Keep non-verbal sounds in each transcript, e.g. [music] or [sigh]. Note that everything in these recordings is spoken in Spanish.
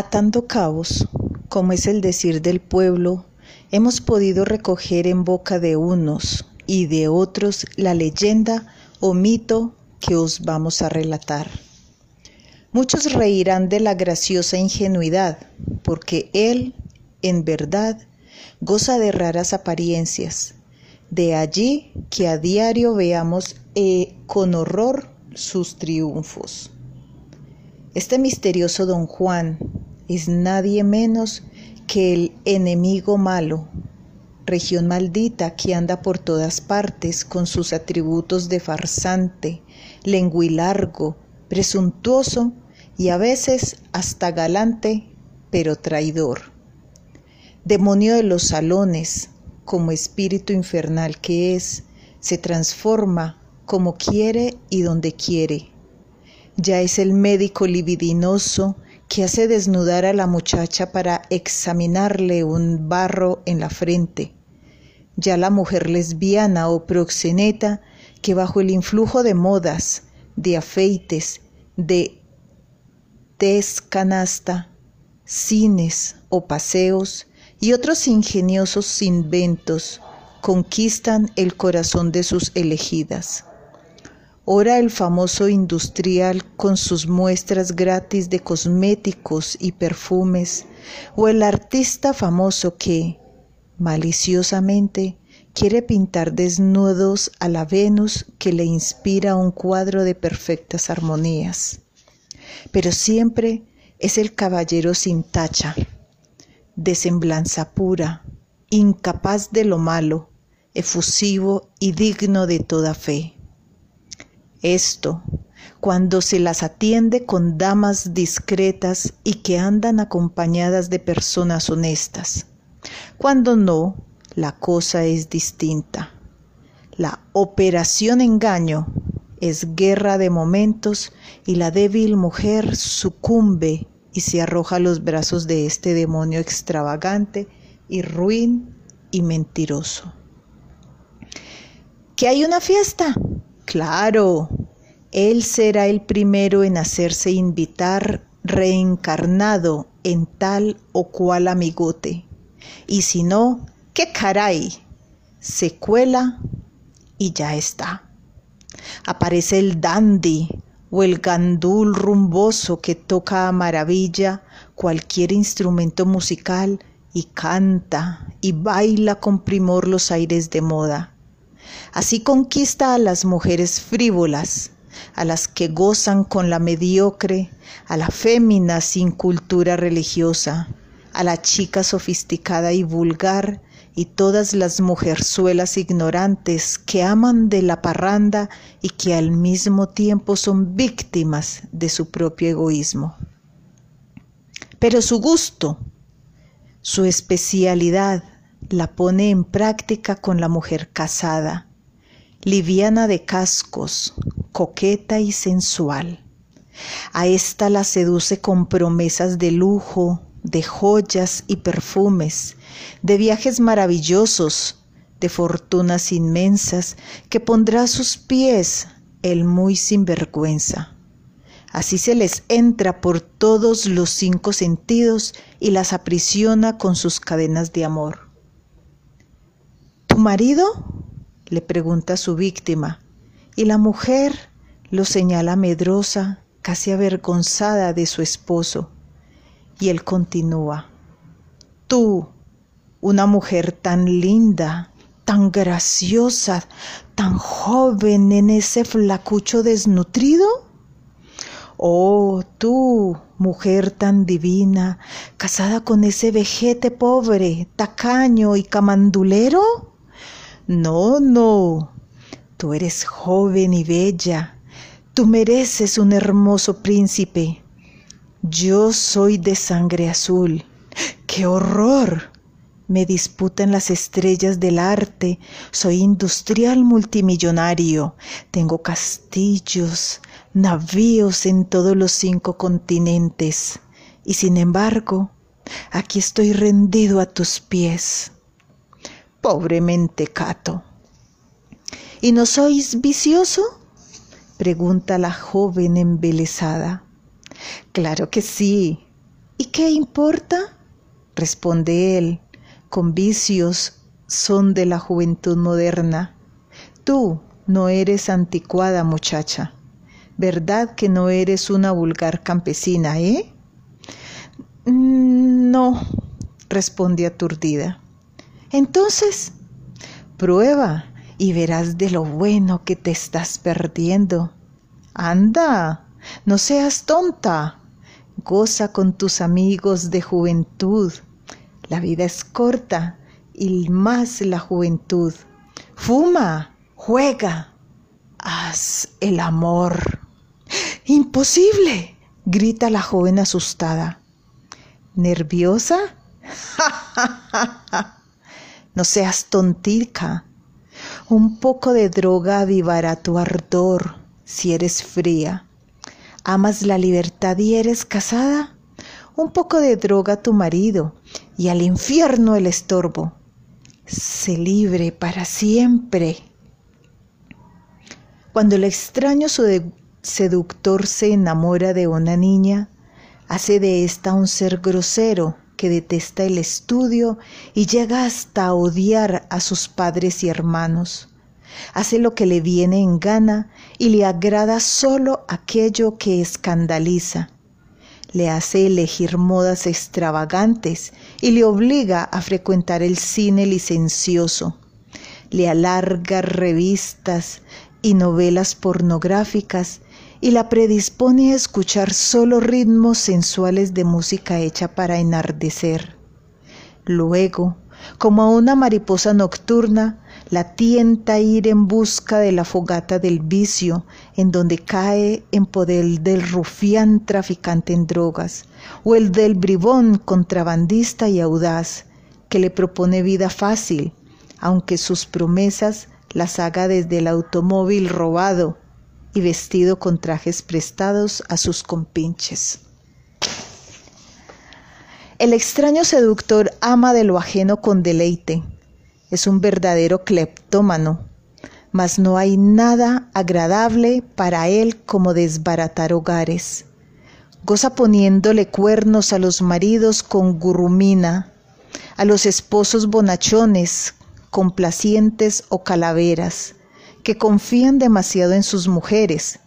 Atando cabos, como es el decir del pueblo, hemos podido recoger en boca de unos y de otros la leyenda o mito que os vamos a relatar. Muchos reirán de la graciosa ingenuidad, porque él, en verdad, goza de raras apariencias. De allí que a diario veamos eh, con horror sus triunfos. Este misterioso don Juan es nadie menos que el enemigo malo, región maldita que anda por todas partes con sus atributos de farsante, lenguilargo, presuntuoso y a veces hasta galante, pero traidor. Demonio de los salones, como espíritu infernal que es, se transforma como quiere y donde quiere. Ya es el médico libidinoso que hace desnudar a la muchacha para examinarle un barro en la frente. Ya la mujer lesbiana o proxeneta que bajo el influjo de modas, de afeites, de descanasta, cines o paseos y otros ingeniosos inventos conquistan el corazón de sus elegidas. Ora el famoso industrial con sus muestras gratis de cosméticos y perfumes, o el artista famoso que, maliciosamente, quiere pintar desnudos a la Venus que le inspira un cuadro de perfectas armonías. Pero siempre es el caballero sin tacha, de semblanza pura, incapaz de lo malo, efusivo y digno de toda fe. Esto, cuando se las atiende con damas discretas y que andan acompañadas de personas honestas. Cuando no, la cosa es distinta. La operación engaño es guerra de momentos y la débil mujer sucumbe y se arroja a los brazos de este demonio extravagante y ruin y mentiroso. ¿Que hay una fiesta? Claro, Él será el primero en hacerse invitar reencarnado en tal o cual amigote. Y si no, ¿qué caray? Se cuela y ya está. Aparece el dandy o el gandul rumboso que toca a maravilla cualquier instrumento musical y canta y baila con primor los aires de moda. Así conquista a las mujeres frívolas, a las que gozan con la mediocre, a la fémina sin cultura religiosa, a la chica sofisticada y vulgar, y todas las mujerzuelas ignorantes que aman de la parranda y que al mismo tiempo son víctimas de su propio egoísmo. Pero su gusto, su especialidad, la pone en práctica con la mujer casada, liviana de cascos, coqueta y sensual. A ésta la seduce con promesas de lujo, de joyas y perfumes, de viajes maravillosos, de fortunas inmensas que pondrá a sus pies el muy sinvergüenza. Así se les entra por todos los cinco sentidos y las aprisiona con sus cadenas de amor. ¿Tu marido? le pregunta su víctima, y la mujer lo señala medrosa, casi avergonzada de su esposo. Y él continúa, tú, una mujer tan linda, tan graciosa, tan joven en ese flacucho desnutrido? Oh, tú, mujer tan divina, casada con ese vejete pobre, tacaño y camandulero? No, no, tú eres joven y bella, tú mereces un hermoso príncipe. Yo soy de sangre azul. ¡Qué horror! Me disputan las estrellas del arte, soy industrial multimillonario, tengo castillos, navíos en todos los cinco continentes, y sin embargo, aquí estoy rendido a tus pies. Pobre mentecato. ¿Y no sois vicioso? pregunta la joven embelesada. Claro que sí, ¿Y qué importa? responde él, con vicios son de la juventud moderna. Tú no eres anticuada muchacha. ¿Verdad que no eres una vulgar campesina, eh? Mm, no, respondí aturdida. Entonces, prueba y verás de lo bueno que te estás perdiendo. Anda, no seas tonta. Goza con tus amigos de juventud. La vida es corta y más la juventud. Fuma, juega, haz el amor. Imposible, grita la joven asustada. ¿Nerviosa? [laughs] no seas tontica. Un poco de droga avivará tu ardor si eres fría. ¿Amas la libertad y eres casada? Un poco de droga a tu marido y al infierno el estorbo. Sé libre para siempre. Cuando el extraño seductor se enamora de una niña, hace de ésta un ser grosero que detesta el estudio y llega hasta odiar a sus padres y hermanos. Hace lo que le viene en gana y le agrada solo aquello que escandaliza. Le hace elegir modas extravagantes y le obliga a frecuentar el cine licencioso. Le alarga revistas y novelas pornográficas y la predispone a escuchar solo ritmos sensuales de música hecha para enardecer. Luego, como a una mariposa nocturna, la tienta a ir en busca de la fogata del vicio, en donde cae en poder del rufián traficante en drogas, o el del bribón contrabandista y audaz, que le propone vida fácil, aunque sus promesas las haga desde el automóvil robado y vestido con trajes prestados a sus compinches. El extraño seductor ama de lo ajeno con deleite. Es un verdadero cleptómano, mas no hay nada agradable para él como desbaratar hogares. Goza poniéndole cuernos a los maridos con gurrumina, a los esposos bonachones complacientes o calaveras, que confían demasiado en sus mujeres,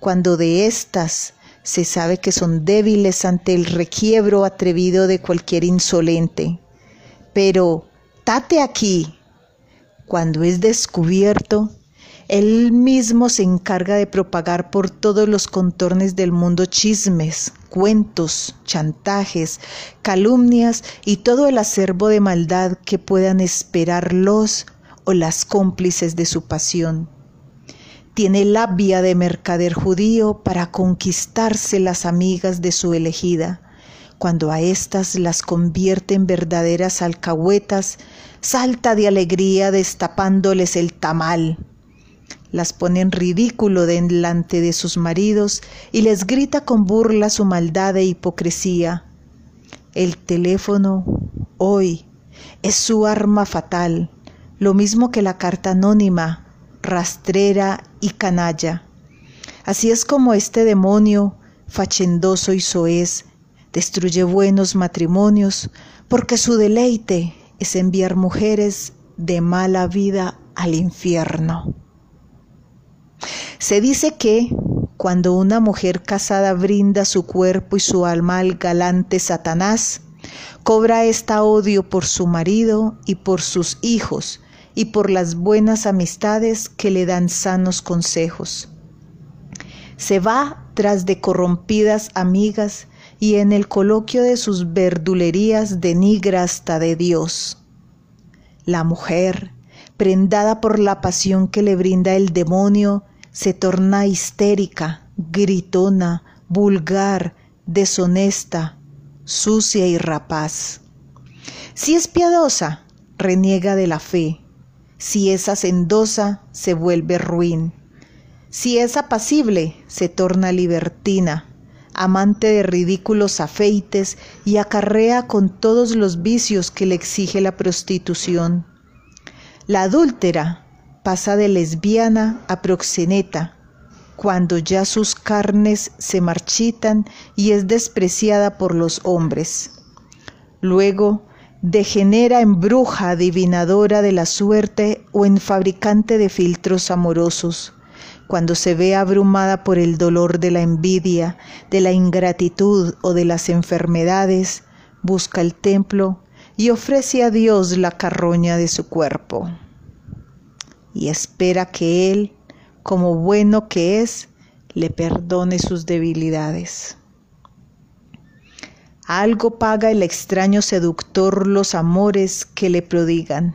cuando de éstas se sabe que son débiles ante el requiebro atrevido de cualquier insolente. Pero, tate aquí, cuando es descubierto, él mismo se encarga de propagar por todos los contornos del mundo chismes, cuentos, chantajes, calumnias y todo el acervo de maldad que puedan esperar los o las cómplices de su pasión. Tiene labia de mercader judío para conquistarse las amigas de su elegida. Cuando a éstas las convierte en verdaderas alcahuetas, salta de alegría destapándoles el tamal las pone en ridículo delante de sus maridos y les grita con burla su maldad e hipocresía. El teléfono, hoy, es su arma fatal, lo mismo que la carta anónima, rastrera y canalla. Así es como este demonio, fachendoso y soez, destruye buenos matrimonios, porque su deleite es enviar mujeres de mala vida al infierno. Se dice que cuando una mujer casada brinda su cuerpo y su alma al galante Satanás, cobra esta odio por su marido y por sus hijos y por las buenas amistades que le dan sanos consejos. Se va tras de corrompidas amigas y en el coloquio de sus verdulerías denigra hasta de Dios. La mujer, prendada por la pasión que le brinda el demonio, se torna histérica, gritona, vulgar, deshonesta, sucia y rapaz. Si es piadosa, reniega de la fe. Si es hacendosa, se vuelve ruin. Si es apacible, se torna libertina, amante de ridículos afeites y acarrea con todos los vicios que le exige la prostitución. La adúltera pasa de lesbiana a proxeneta, cuando ya sus carnes se marchitan y es despreciada por los hombres. Luego degenera en bruja adivinadora de la suerte o en fabricante de filtros amorosos, cuando se ve abrumada por el dolor de la envidia, de la ingratitud o de las enfermedades, busca el templo y ofrece a Dios la carroña de su cuerpo. Y espera que Él, como bueno que es, le perdone sus debilidades. Algo paga el extraño seductor los amores que le prodigan.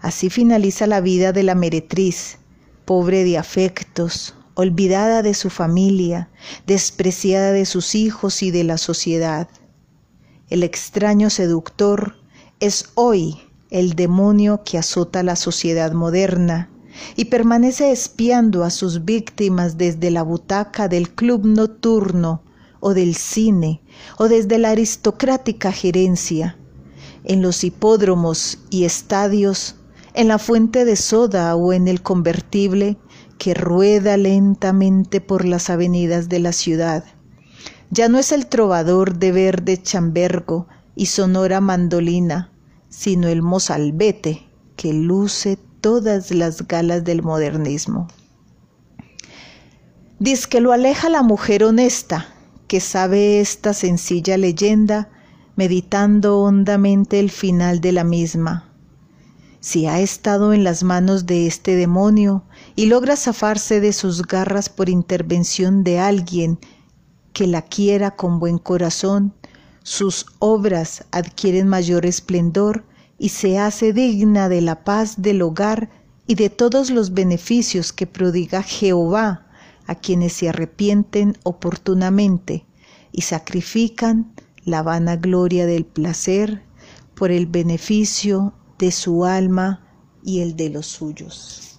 Así finaliza la vida de la meretriz, pobre de afectos, olvidada de su familia, despreciada de sus hijos y de la sociedad. El extraño seductor es hoy el demonio que azota la sociedad moderna y permanece espiando a sus víctimas desde la butaca del club nocturno o del cine o desde la aristocrática gerencia, en los hipódromos y estadios, en la fuente de soda o en el convertible que rueda lentamente por las avenidas de la ciudad. Ya no es el trovador de verde chambergo y sonora mandolina, sino el mozalbete que luce todas las galas del modernismo. Diz que lo aleja la mujer honesta, que sabe esta sencilla leyenda, meditando hondamente el final de la misma. Si ha estado en las manos de este demonio y logra zafarse de sus garras por intervención de alguien que la quiera con buen corazón, sus obras adquieren mayor esplendor y se hace digna de la paz del hogar y de todos los beneficios que prodiga Jehová a quienes se arrepienten oportunamente y sacrifican la vana gloria del placer por el beneficio de su alma y el de los suyos.